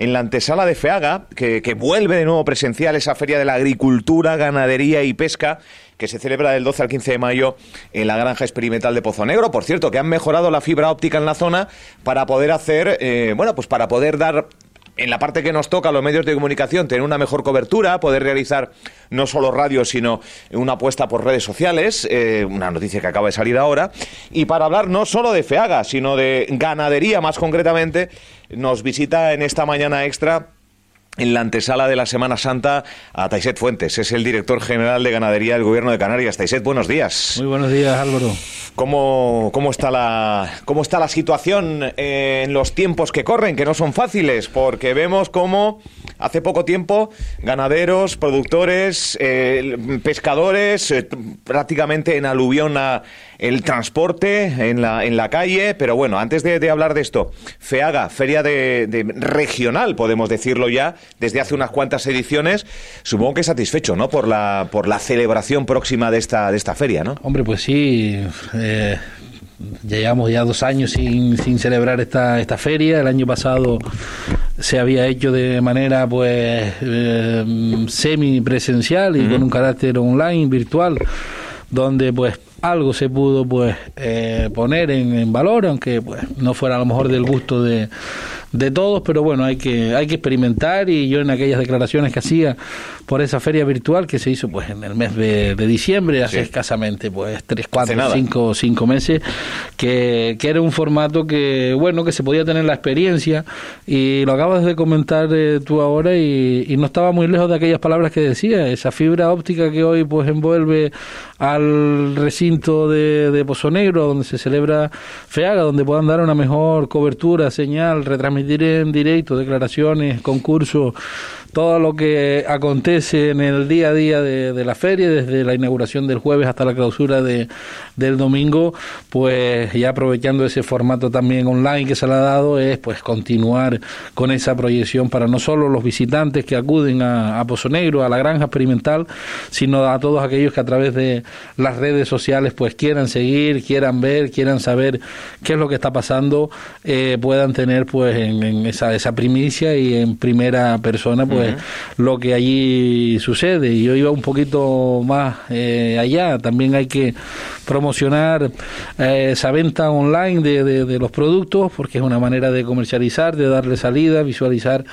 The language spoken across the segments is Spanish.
en la antesala de FEAGA, que, vuelve de nuevo presencial esa feria de la agricultura, ganadería y pesca que se celebra del 12 al 15 de mayo en la granja experimental de Pozo Negro. Por cierto, que han mejorado la fibra óptica en la zona para poder hacer, eh, bueno, pues para poder dar en la parte que nos toca los medios de comunicación, tener una mejor cobertura, poder realizar no solo radio, sino una apuesta por redes sociales, eh, una noticia que acaba de salir ahora, y para hablar no solo de FEAGA, sino de ganadería más concretamente, nos visita en esta mañana extra en la antesala de la Semana Santa a Taiset Fuentes. Es el director general de ganadería del Gobierno de Canarias. Taiset, buenos días. Muy buenos días, Álvaro. ¿Cómo, cómo, está, la, cómo está la situación en los tiempos que corren, que no son fáciles? Porque vemos cómo hace poco tiempo ganaderos, productores, eh, pescadores, eh, prácticamente en aluvión a el transporte en la, en la calle. Pero bueno, antes de, hablar de esto, FEAGA, Feria de, Regional, podemos decirlo ya, desde hace unas cuantas ediciones, supongo que satisfecho, ¿no? Por la, por la celebración próxima de esta, de esta feria, ¿no? Hombre, pues sí. Eh, ya llevamos ya dos años sin, sin celebrar esta, esta feria. El año pasado se había hecho de manera pues eh, semi presencial y con un carácter online, virtual, donde pues algo se pudo pues eh, poner en, valor, aunque pues no fuera a lo mejor del gusto de, de todos, pero bueno, hay que, hay que experimentar. Y yo en aquellas declaraciones que hacía por esa feria virtual que se hizo pues en el mes de, diciembre, hace escasamente pues tres, cuatro, cinco, cinco meses, que, que, era un formato que, bueno, que se podía tener la experiencia. Y lo acabas de comentar eh, tú ahora y, y no estaba muy lejos de aquellas palabras que decía, esa fibra óptica que hoy pues envuelve al recinto de, de Pozo Negro, donde se celebra FEAGA, donde puedan dar una mejor cobertura, señal, retransmitir en directo declaraciones, concursos, todo lo que acontece en el día a día de, la feria, desde la inauguración del jueves hasta la clausura de, del domingo, pues ya aprovechando ese formato también online que se le ha dado, es pues continuar con esa proyección para no solo los visitantes que acuden a, a Pozo Negro, a la granja experimental, sino a todos aquellos que a través de las redes sociales pues quieran seguir, quieran ver, quieran saber qué es lo que está pasando, eh, puedan tener pues en, esa, esa primicia y en primera persona pues pues, lo que allí sucede. Y yo iba un poquito más eh, allá. También hay que promocionar eh, esa venta online de, de, los productos, porque es una manera de comercializar, de darle salida, visualizar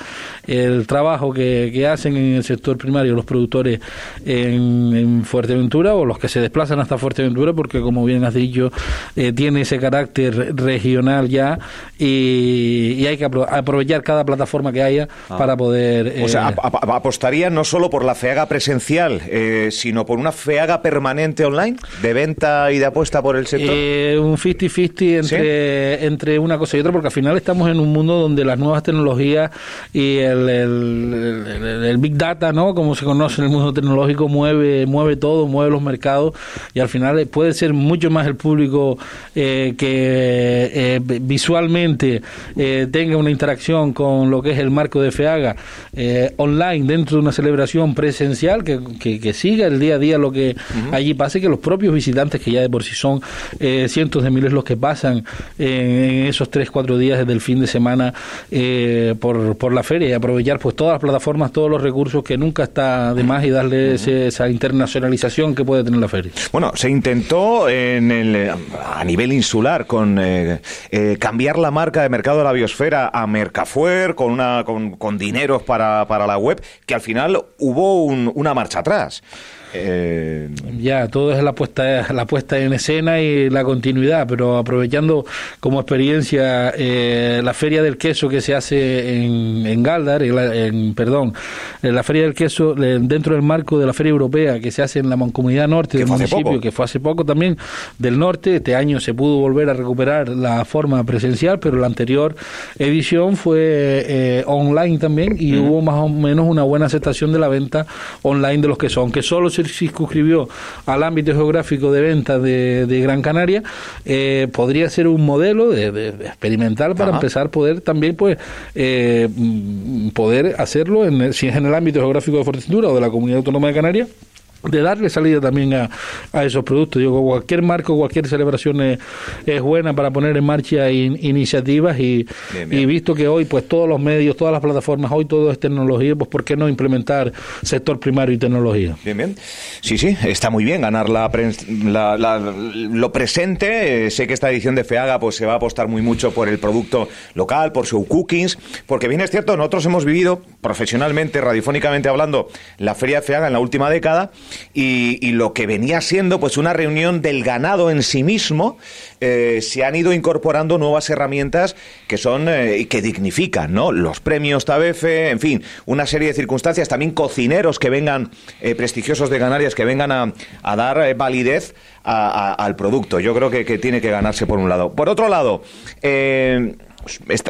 el trabajo que, que hacen en el sector primario los productores en, Fuerteventura o los que se desplazan hasta Fuerteventura, porque como bien has dicho, eh, tiene ese carácter regional ya y, hay que aprovechar cada plataforma que haya ah. para poder apostaría no solo por la FEAGA presencial, eh, sino por una FEAGA permanente online, de venta y de apuesta por el sector. Eh, un 50-50 entre, entre una cosa y otra, porque al final estamos en un mundo donde las nuevas tecnologías y el, el, Big Data, ¿no? como se conoce en el mundo tecnológico, mueve, mueve todo, mueve los mercados y al final puede ser mucho más el público eh, que visualmente tenga una interacción con lo que es el marco de FEAGA. Eh, online dentro de una celebración presencial que, que, siga el día a día lo que allí pase, que los propios visitantes, que ya de por sí son eh, cientos de miles los que pasan en, esos tres, cuatro días desde el fin de semana eh, por, por la feria y aprovechar pues todas las plataformas, todos los recursos que nunca está de más y darle esa internacionalización que puede tener la feria. Bueno, se intentó en el, a nivel insular con cambiar la marca de mercado de la biosfera a Mercafuer con, una, con, con dineros para para la web, que al final hubo una marcha atrás. Eh, ya, todo es la puesta, la puesta en escena y la continuidad, pero aprovechando como experiencia eh, la Feria del Queso que se hace en, en Galdar, en, perdón, en la Feria del Queso dentro del marco de la Feria Europea que se hace en la Mancomunidad Norte del municipio, que fue hace poco también del norte. Este año se pudo volver a recuperar la forma presencial, pero la anterior edición fue eh, online también y hubo más o menos una buena aceptación de la venta online de los que son, que solo se circunscribió al ámbito geográfico de venta de, Gran Canaria, eh, podría ser un modelo de, experimental para empezar a poder también pues eh, mm, poder hacerlo en si es en el ámbito geográfico de Fuerteventura o de la Comunidad Autónoma de Canarias de darle salida también a, a esos productos. Digo, cualquier marco, cualquier celebración es, es buena para poner en marcha iniciativas y, y, visto que hoy pues todos los medios, todas las plataformas, hoy todo es tecnología, pues ¿por qué no implementar sector primario y tecnología? Bien, bien. Sí, sí, está muy bien ganar la, la, lo presente. Eh, sé que esta edición de FEAGA pues se va a apostar muy mucho por el producto local, por su cookings, porque bien es cierto, nosotros hemos vivido profesionalmente, radiofónicamente hablando, la feria de FEAGA en la última década y, lo que venía siendo pues una reunión del ganado en sí mismo, eh, se han ido incorporando nuevas herramientas que son eh, y que dignifican, ¿no? Los premios TABEFE, en fin, una serie de circunstancias, también cocineros que vengan, eh, prestigiosos de Canarias, que vengan a, dar validez al producto. Yo creo que, que, tiene que ganarse por un lado. Por otro lado,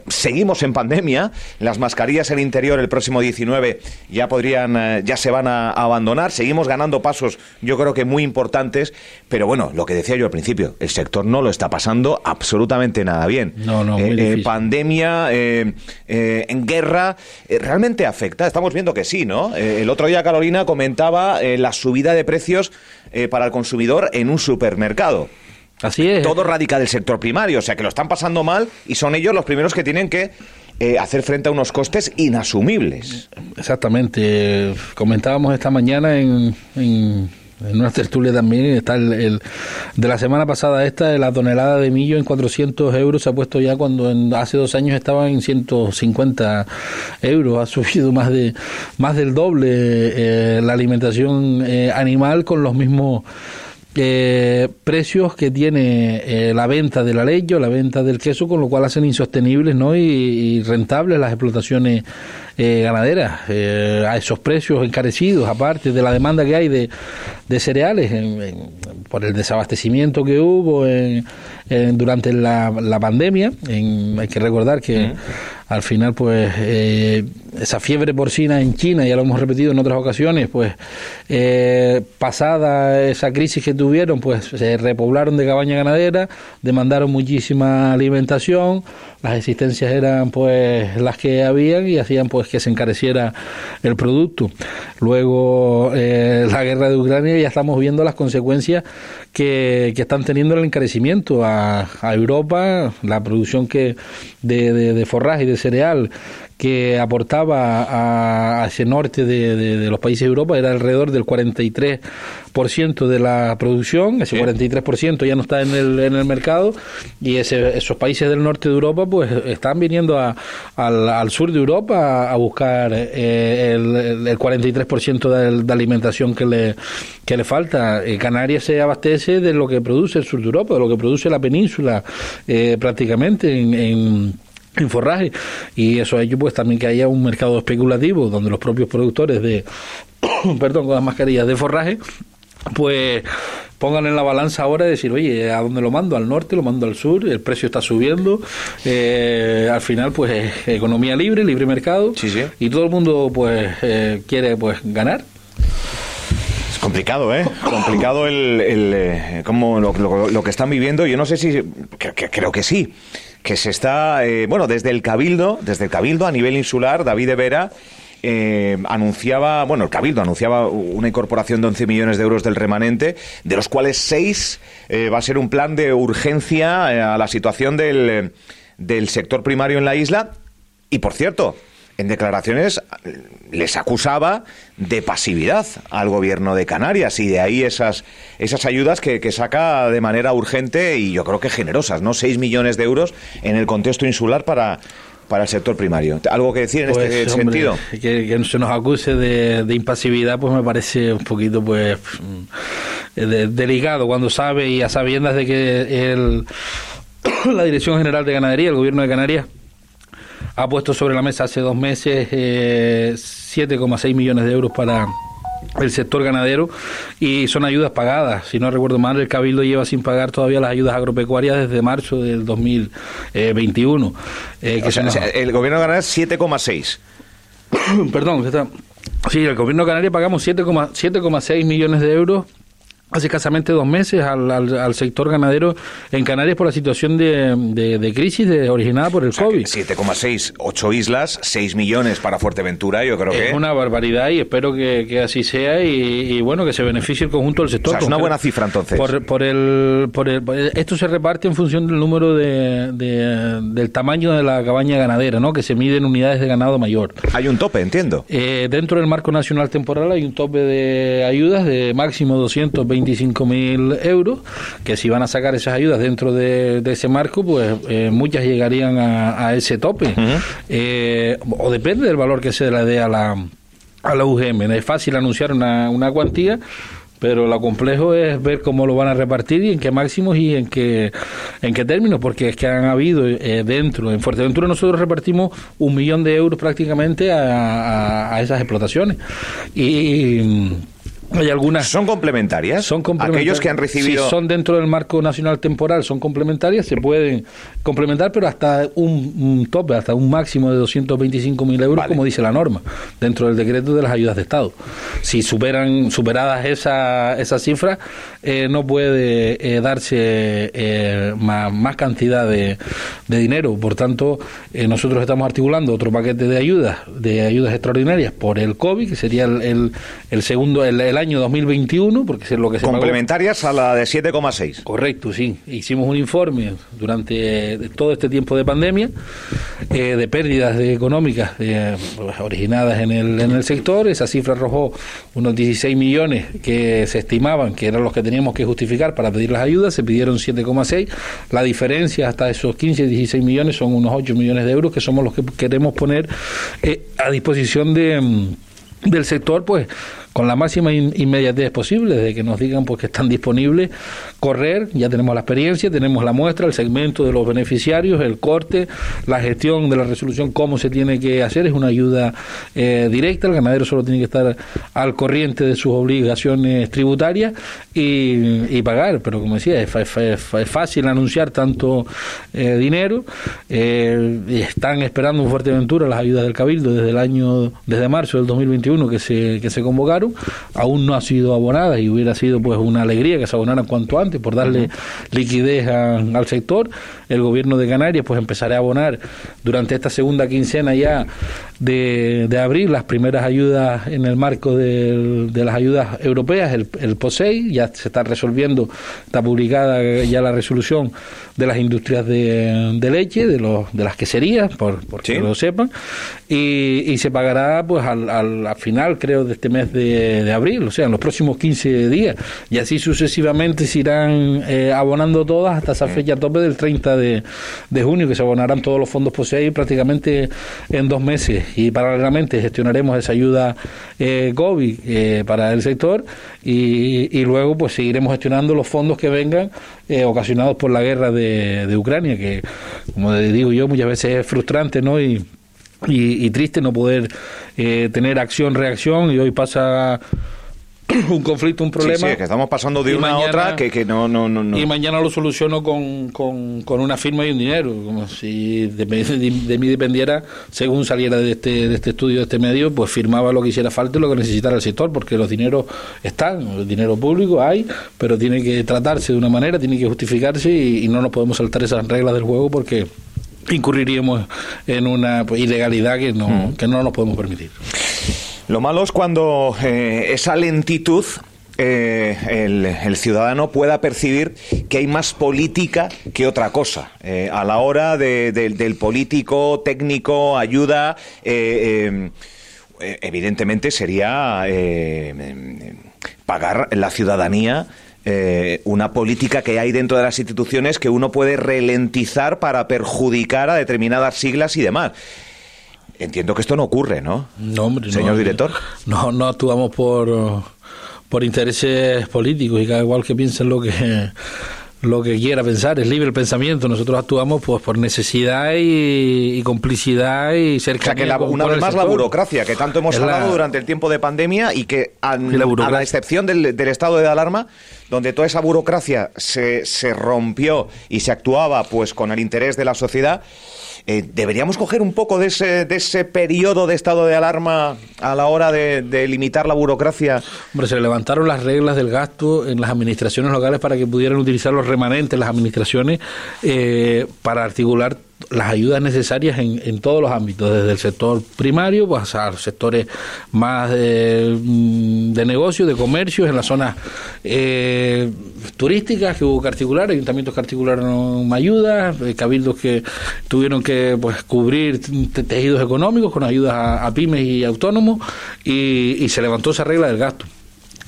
seguimos en pandemia, las mascarillas en interior el próximo 19 ya podrían, eh, ya se van a, abandonar, seguimos ganando pasos yo creo que muy importantes, pero bueno, lo que decía yo al principio, el sector no lo está pasando absolutamente nada bien. No, no, muy eh, eh, pandemia, en guerra, realmente afecta, estamos viendo que sí, ¿no? el otro día Carolina comentaba la subida de precios para el consumidor en un supermercado. Así es. Todo radica del sector primario, o sea que lo están pasando mal y son ellos los primeros que tienen que eh, hacer frente a unos costes inasumibles. Exactamente. Comentábamos esta mañana en, en, una tertulia también, está el, de la semana pasada esta, la tonelada de millo en 400 euros se ha puesto ya cuando hace dos años estaba en 150 euros, ha subido más de más del doble eh, la alimentación eh, animal con los mismos eh, precios que tiene eh, la venta de la leche o la venta del queso, con lo cual hacen insostenibles ¿no? y, rentables las explotaciones eh, ganaderas eh, a esos precios encarecidos, aparte de la demanda que hay de, de cereales por el desabastecimiento que hubo durante la, la pandemia. hay que recordar que al final, pues, eh, esa fiebre porcina en China, ya lo hemos repetido en otras ocasiones, pues, eh, pasada esa crisis que tuvieron, pues, se repoblaron de cabaña ganadera, demandaron muchísima alimentación, las existencias eran, pues, las que habían y hacían, pues, que se encareciera el producto. Luego, eh, la guerra de Ucrania, ya estamos viendo las consecuencias que, que están teniendo el encarecimiento a, a Europa, la producción que de, de, de forraje y de cereal que aportaba a, ese norte de, los países de Europa era alrededor del 43% de la producción, ese 43% ya no está en el, en el mercado. Y esos países del norte de Europa pues están viniendo al, sur de Europa a, buscar eh, el, el, 43% de, de, alimentación que le, que le falta. Eh, Canarias se abastece de lo que produce el sur de Europa, de lo que produce la península eh, prácticamente en en forraje y eso ha hecho pues también que haya un mercado especulativo donde los propios productores de perdón con las mascarillas de forraje pues pongan en la balanza ahora y decir, oye, ¿a dónde lo mando? ¿Al norte? ¿Lo mando al sur? El precio está subiendo. Eh, al final, pues, economía libre, libre mercado. Y todo el mundo, pues, eh, quiere, pues, ganar. Es complicado, ¿eh? complicado el, el eh, como lo, lo, que están viviendo. Yo no sé si... creo que sí que se está, eh, bueno, desde el Cabildo, desde el Cabildo a nivel insular, David de Vera eh, anunciaba, bueno, el Cabildo anunciaba una incorporación de 11 millones de euros del remanente, de los cuales 6 eh, va a ser un plan de urgencia a la situación del, del sector primario en la isla. Y por cierto, en declaraciones les acusaba de pasividad al gobierno de Canarias y de ahí esas, esas ayudas que, saca de manera urgente y yo creo que generosas, ¿no? 6 millones de euros en el contexto insular para, para el sector primario. ¿Algo que decir en este pues, sentido? Que, se nos acuse de, impasividad, pues me parece un poquito, pues, mm, delicado cuando sabe y a sabiendas de que el, la Dirección General de Ganadería, el gobierno de Canarias, ha puesto sobre la mesa hace dos meses eh, 7,6 millones de euros para el sector ganadero y son ayudas pagadas. Si no recuerdo mal, el Cabildo lleva sin pagar todavía las ayudas agropecuarias desde marzo del 2021. Eh, que el gobierno de Canarias 7,6. Perdón, está... sí, el gobierno de Canarias pagamos 7,6 millones de euros hace escasamente dos meses al, al, sector ganadero en Canarias por la situación de, de, crisis de, originada por el COVID. 7,6, 8 islas, 6 millones para Fuerteventura, yo creo que... Es una barbaridad y espero que, que así sea y, bueno, que se beneficie el conjunto del sector. es una buena cifra entonces. Por, por, el, por, el, esto se reparte en función del número de, del tamaño de la cabaña ganadera, ¿no? que se mide en unidades de ganado mayor. Hay un tope, entiendo. Eh, dentro del marco nacional temporal hay un tope de ayudas de máximo 220 25.000 euros, que si van a sacar esas ayudas dentro de, ese marco, pues eh, muchas llegarían a, ese tope. Eh, o depende del valor que se le dé a la, a la UGM. Es fácil anunciar una, una cuantía, pero lo complejo es ver cómo lo van a repartir y en qué máximos y en qué en qué términos porque es que han habido eh, dentro en Fuerteventura nosotros repartimos un millón de euros prácticamente a, a esas explotaciones y hay algunas. ¿Son complementarias? Son complementarias. Aquellos que han recibido. Si son dentro del marco nacional temporal, son complementarias, se pueden complementar, pero hasta un, tope, hasta un máximo de 225.000 euros, como dice la norma, dentro del decreto de las ayudas de Estado. Si superan superadas esa, esa cifra, eh, no puede eh, darse eh, más, cantidad de, dinero. Por tanto, nosotros estamos articulando otro paquete de ayudas, de ayudas extraordinarias por el COVID, que sería el, el, segundo, el año 2021, porque es lo que se Complementarias a la de 7,6. Correcto, sí. Hicimos un informe durante todo este tiempo de pandemia eh, de pérdidas económicas eh, originadas en el, en el sector. Esa cifra arrojó unos 16 millones que se estimaban que eran los que teníamos que justificar para pedir las ayudas. Se pidieron 7,6. La diferencia hasta esos 15, 16 millones son unos 8 millones de euros que somos los que queremos poner eh, a disposición de mm, del sector, pues con la máxima inmediatez posible, de que nos digan pues que están disponibles, correr, ya tenemos la experiencia, tenemos la muestra, el segmento de los beneficiarios, el corte, la gestión de la resolución, cómo se tiene que hacer, es una ayuda eh, directa, el ganadero solo tiene que estar al corriente de sus obligaciones tributarias y, pagar, pero como decía, es, fácil anunciar tanto eh, dinero, eh, están esperando en Fuerteventura las ayudas del Cabildo desde el año, desde marzo del 2021 que se, que se convocaron, aún no ha sido abonada y hubiera sido pues una alegría que se abonaran cuanto antes por darle liquidez al sector. El gobierno de Canarias pues empezará a abonar durante esta segunda quincena ya de, de abril las primeras ayudas en el marco de, las ayudas europeas, el, el POSEI, ya se está resolviendo, está publicada ya la resolución de las industrias de, leche, de, los, de las queserías, por, por que lo sepan, y, y, se pagará pues al, al, final, creo, de este mes de, de, abril, o sea, en los próximos 15 días, y así sucesivamente se irán eh, abonando todas hasta esa fecha tope del 30 de, de junio, que se abonarán todos los fondos POSEI prácticamente en dos meses. Y paralelamente gestionaremos esa ayuda eh, COVID eh, para el sector. Y, luego pues seguiremos gestionando los fondos que vengan eh, ocasionados por la guerra de, de, Ucrania, que como digo yo muchas veces es frustrante ¿no? y, y triste no poder tener acción-reacción y hoy pasa un conflicto, un problema. Sí, que estamos pasando de una a otra que, que no, no, no, Y mañana lo soluciono con, con, una firma y un dinero, como si de, de, mí dependiera, según saliera de este, de este estudio, de este medio, pues firmaba lo que hiciera falta y lo que necesitara el sector, porque los dineros están, el dinero público hay, pero tiene que tratarse de una manera, tiene que justificarse y, no nos podemos saltar esas reglas del juego porque incurriríamos en una pues, ilegalidad que no, mm. que no nos podemos permitir. Lo malo es cuando eh, esa lentitud eh, el, ciudadano pueda percibir que hay más política que otra cosa. Eh, a la hora del político, técnico, ayuda, evidentemente sería pagar la ciudadanía. una política que hay dentro de las instituciones que uno puede ralentizar para perjudicar a determinadas siglas y demás. Entiendo que esto no ocurre, ¿no? No, hombre, Señor director. No, no actuamos por, por intereses políticos y cada igual que piense lo que lo que quiera pensar, es libre el pensamiento. Nosotros actuamos pues por necesidad y, complicidad y cercanía. O que una vez más la burocracia, que tanto hemos hablado durante el tiempo de pandemia y que a la excepción del, del, estado de alarma, donde toda esa burocracia se, se rompió y se actuaba pues con el interés de la sociedad, Eh, ¿Deberíamos coger un poco de ese, de ese periodo de estado de alarma a la hora de, limitar la burocracia? Hombre, se levantaron las reglas del gasto en las administraciones locales para que pudieran utilizar los remanentes las administraciones eh, para articular las ayudas necesarias en, en, todos los ámbitos, desde el sector primario pues, a los sectores más de, mm, de negocio, de comercio, en las zonas eh, turísticas que hubo que articular, ayuntamientos que articularon ayudas, eh, cabildos que tuvieron que pues, cubrir tejidos económicos con ayudas a, pymes y autónomos y se levantó esa regla del gasto.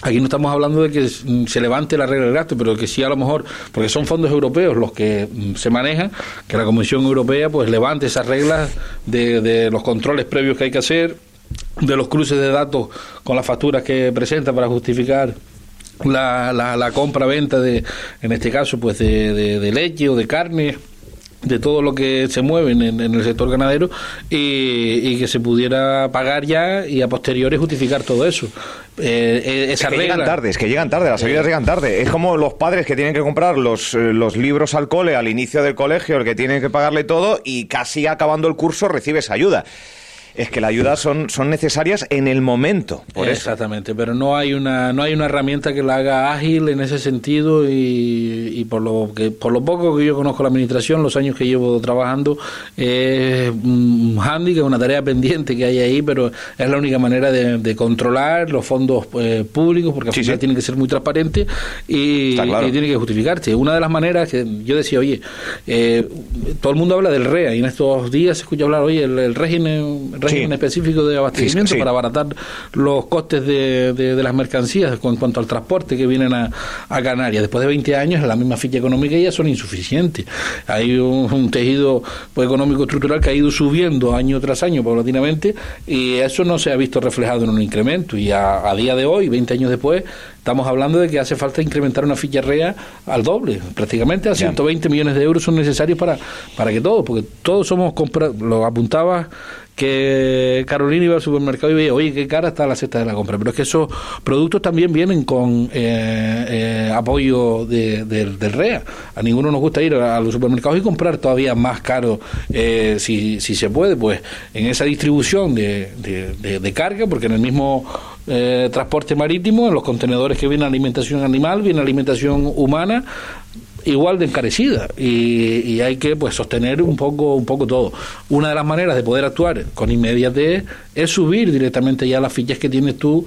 Aquí no estamos hablando de que se levante la regla del gasto, pero que sí a lo mejor, porque son fondos europeos los que mm, se manejan, que la Comisión Europea pues levante esas reglas de, de los controles previos que hay que hacer, de los cruces de datos con las facturas que presenta para justificar la, la, compra-venta de, en este caso, pues de, de leche o de carne de todo lo que se mueve en, el sector ganadero y, que se pudiera pagar ya y a posteriori justificar todo eso. Eh, eh esa es que llegan tarde, es que llegan tarde, las ayudas llegan tarde. Es como los padres que tienen que comprar los, eh, los libros al cole al inicio del colegio, el que tienen que pagarle todo y casi acabando el curso recibes ayuda es que la ayuda son, son necesarias en el momento. Exactamente, pero no hay una no hay una herramienta que la haga ágil en ese sentido y, y, por lo que por lo poco que yo conozco la administración, los años que llevo trabajando, es un handicap, una tarea pendiente que hay ahí, pero es la única manera de, controlar los fondos eh, públicos, porque al final tiene que ser muy transparente y, tiene que justificarse. Una de las maneras que yo decía, oye, eh, todo el mundo habla del REA y en estos días se escucha hablar, oye, el régimen régimen específico de abastecimiento para abaratar los costes de, de, las mercancías en cuanto al transporte que vienen a, a, Canarias. Después de 20 años, la misma ficha económica ya son insuficientes. Hay un, tejido pues, económico estructural que ha ido subiendo año tras año paulatinamente y eso no se ha visto reflejado en un incremento. Y a, a día de hoy, 20 años después, Estamos hablando de que hace falta incrementar una ficha REA al doble, prácticamente a 120 millones de euros son necesarios para, para que todos, porque todos somos lo apuntaba que Carolina iba al supermercado y veía, oye, qué cara está la cesta de la compra. Pero es que esos productos también vienen con eh, eh, apoyo de, del REA. A ninguno nos gusta ir a, los supermercados y comprar todavía más caro eh, si, si se puede, pues en esa distribución de, de, carga, porque en el mismo transporte marítimo, en los contenedores que viene alimentación animal, viene alimentación humana, igual de encarecida y, hay que pues sostener un poco un poco todo una de las maneras de poder actuar con inmediatez es subir directamente ya las fichas que tienes tú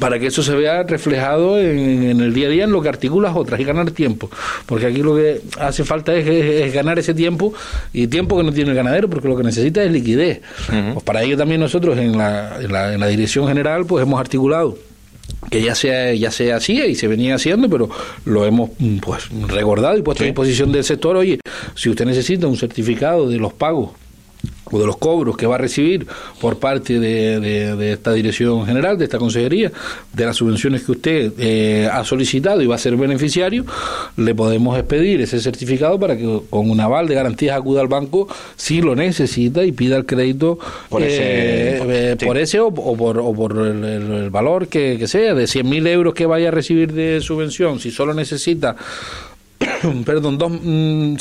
para que eso se vea reflejado en, el día a día en lo que articulas otras y ganar tiempo. Porque aquí lo que hace falta es, ganar ese tiempo y tiempo que no tiene el ganadero porque lo que necesita es liquidez. pues para ello también nosotros en la, en la, en la dirección general pues hemos articulado que ya sea ya se hacía y se venía haciendo, pero lo hemos mm, pues recordado y puesto a disposición del sector. Oye, si usted necesita un certificado de los pagos o de los cobros que va a recibir por parte de, de, esta dirección general, de esta consejería, de las subvenciones que usted eh, ha solicitado y va a ser beneficiario, le podemos expedir ese certificado para que con un aval de garantías acuda al banco si lo necesita y pida el crédito por ese, eh, por, ese o, por, o por el, valor que, que sea, de 100.000 euros que vaya a recibir de subvención, si solo necesita perdón, dos, mm,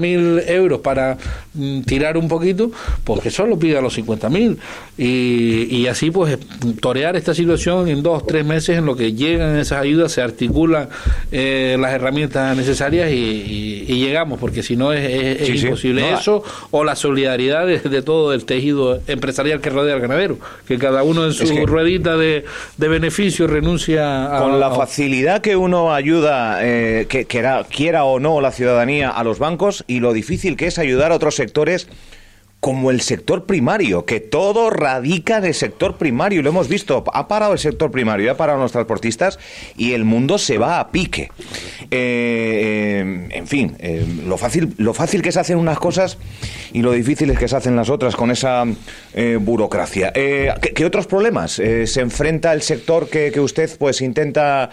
mil euros para mm, tirar un poquito, porque que solo pida los 50 mil. Y, y, así, pues, torear esta situación en dos, tres meses en lo que llegan esas ayudas, se articulan eh, las herramientas necesarias y, llegamos, porque si no es, imposible eso, o la solidaridad de, todo el tejido empresarial que rodea al ganadero, que cada uno en su ruedita de, de beneficio renuncia a. Con la facilidad que uno ayuda, eh, que, que era quiera o no la ciudadanía a los bancos y lo difícil que es ayudar a otros sectores como el sector primario, que todo radica en el sector primario, lo hemos visto, ha parado el sector primario, ha parado los transportistas y el mundo se va a pique. Eh, eh, en fin, eh, lo, fácil, lo fácil que se hacen unas cosas y lo difícil es que se hacen las otras con esa burocracia. ¿qué, otros problemas se enfrenta el sector que, que usted pues intenta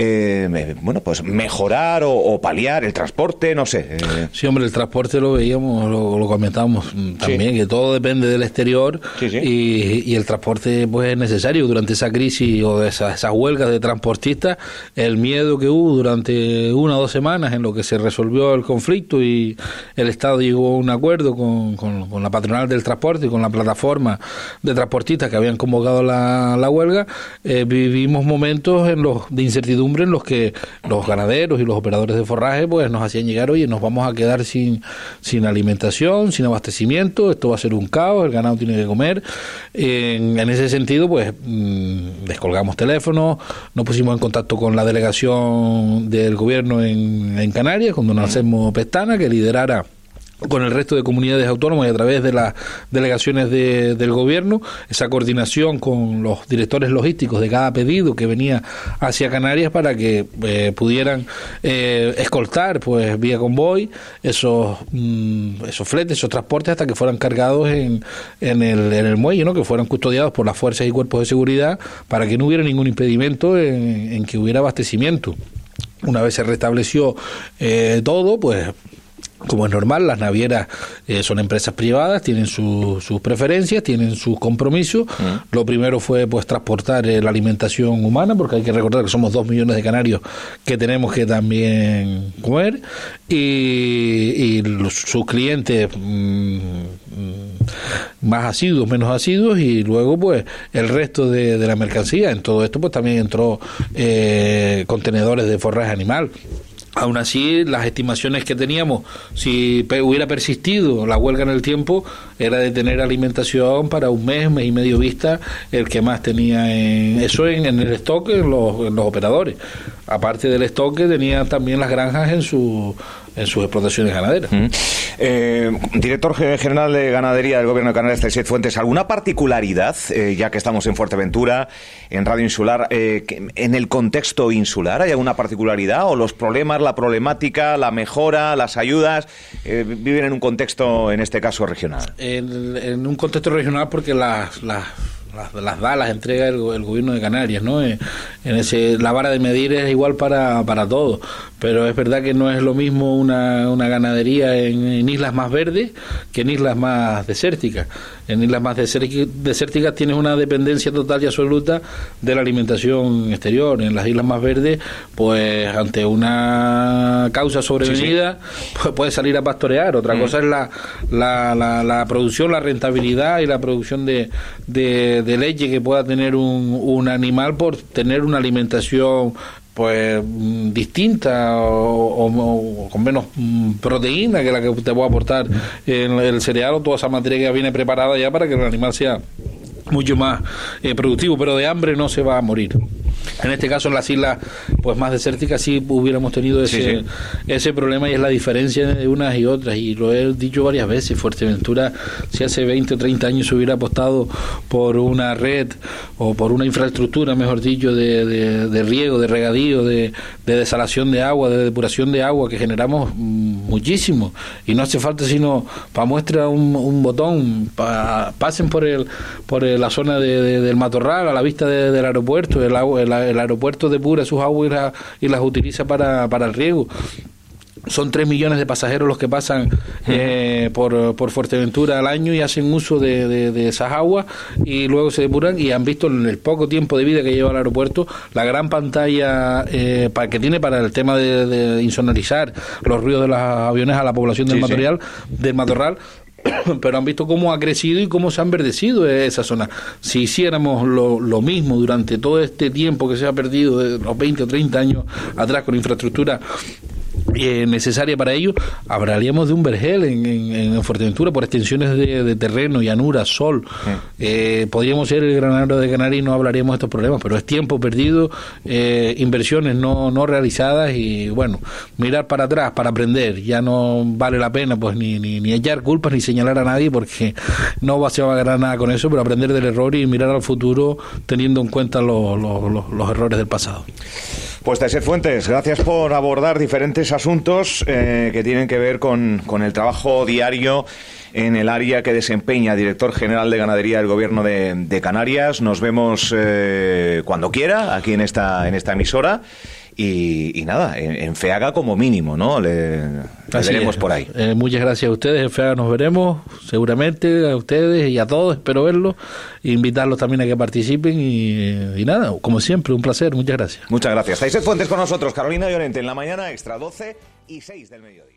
eh, bueno, pues mejorar o, paliar el transporte, no sé. Eh. Sí, hombre, el transporte lo veíamos, lo, comentábamos también, que todo depende del exterior Y, el transporte pues es necesario durante esa crisis o esas, esas huelgas de transportistas, el miedo que hubo durante una o dos semanas en lo que se resolvió el conflicto y el Estado llegó a un acuerdo con, con, la patronal del transporte y con la plataforma de transportistas que habían convocado la, la huelga, eh, vivimos momentos en los de incertidumbre en los que los ganaderos y los operadores de forraje pues nos hacían llegar, oye, nos vamos a quedar sin, sin alimentación, sin abastecimiento, esto va a ser un caos, el ganado tiene que comer. En, ese sentido, pues mm, descolgamos teléfonos, nos pusimos en contacto con la delegación del gobierno en, en Canarias, con don Anselmo Pestana, que liderara con el resto de comunidades autónomas y a través de las delegaciones del gobierno, esa coordinación con los directores logísticos de cada pedido que venía hacia Canarias para que eh, pudieran eh, escoltar pues vía convoy esos mm, esos fletes, esos transportes hasta que fueran cargados en, en, el, en el muelle, ¿no? que fueran custodiados por las fuerzas y cuerpos de seguridad para que no hubiera ningún impedimento en, que hubiera abastecimiento. Una vez se restableció eh, todo, pues como es normal, las navieras eh, son empresas privadas, tienen sus preferencias, tienen sus compromisos. Mm. Lo primero fue pues transportar eh, la alimentación humana, porque hay que recordar que somos dos millones de canarios que tenemos que también comer. Y, sus clientes mm, más asiduos, menos asiduos, y luego pues el resto de, la mercancía. En todo esto pues también entró eh, contenedores de forraje animal. Aún así, las estimaciones que teníamos, si hubiera persistido la huelga en el tiempo, era de tener alimentación para un mes, mes y medio vista, el que más tenía en, eso en, el stock en los, operadores. Aparte del stock, tenían también las granjas en su en sus explotaciones ganaderas. Eh, director general de ganadería del Gobierno de Canarias, Celsiet Fuentes, ¿alguna particularidad, eh, ya que estamos en Fuerteventura, en Radio Insular, eh, en el contexto insular? ¿Hay alguna particularidad o los problemas, la problemática, la mejora, las ayudas, viven en un contexto, en este caso, regional? En, un contexto regional porque las, las las, da, las entrega el, gobierno de Canarias, ¿no? En ese, la vara de medir es igual para, para todos, pero es verdad que no es lo mismo una, una ganadería en, islas más verdes que en islas más desérticas. En islas más desérticas tienes una dependencia total y absoluta de la alimentación exterior. En las islas más verdes, pues ante una causa sobrevenida, pues puedes salir a pastorear. Otra mm. cosa es la, la, la, producción, la rentabilidad y la producción de, de, leche que pueda tener un, un animal por tener una alimentación pues mm, distinta o, con menos mm, proteína que la que te puede aportar en el cereal o toda esa materia que viene preparada ya para que el animal sea mucho más eh, productivo, pero de hambre no se va a morir. En este caso, en las islas pues más desérticas sí hubiéramos tenido ese, ese problema y es la diferencia de unas y otras. Y lo he dicho varias veces, Fuerteventura, si hace 20 o 30 años se hubiera apostado por una red o por una infraestructura, mejor dicho, de, de, riego, de regadío, de, desalación de agua, de depuración de agua, que generamos muchísimo. Y no hace falta sino para muestra un, un botón, pasen por el por la zona del matorral, a la vista del aeropuerto, el agua, el, el aeropuerto depura sus aguas y, las utiliza para, para el riego. Son 3 millones de pasajeros los que pasan eh, por, por, Fuerteventura al año y hacen uso de, de, esas aguas y luego se depuran y han visto en el poco tiempo de vida que lleva el aeropuerto la gran pantalla eh, para, que tiene para el tema de, insonorizar los ruidos de los aviones a la población del material del matorral pero han visto cómo ha crecido y cómo se ha enverdecido esa zona. Si hiciéramos lo, lo, mismo durante todo este tiempo que se ha perdido, de los 20 o 30 años atrás con infraestructura eh, necesaria para ello, hablaríamos de un vergel en, en, Fuerteventura por extensiones de, terreno, llanura, sol. Eh, podríamos ser el granadero de Canarias y no hablaríamos de estos problemas, pero es tiempo perdido, eh, inversiones no, no realizadas y bueno, mirar para atrás para aprender. Ya no vale la pena pues ni, ni, ni echar culpas ni señalar a nadie porque no va, se va a ganar nada con eso, pero aprender del error y mirar al futuro teniendo en cuenta los, los, los errores del pasado. Pues Tercer Fuentes, gracias por abordar diferentes asuntos eh, que tienen que ver con, el trabajo diario en el área que desempeña director general de ganadería del Gobierno de, Canarias. Nos vemos eh, cuando quiera aquí en esta, en esta emisora y, nada, en, FEAGA como mínimo, ¿no? Le, veremos por ahí. Eh, muchas gracias a ustedes, en FEAGA nos veremos, seguramente, a ustedes y a todos, espero verlos, e invitarlos también a que participen y, nada, como siempre, un placer, muchas gracias. Muchas gracias. Estáis Fuentes con nosotros, Carolina Llorente, en la mañana extra 12 y 6 del mediodía.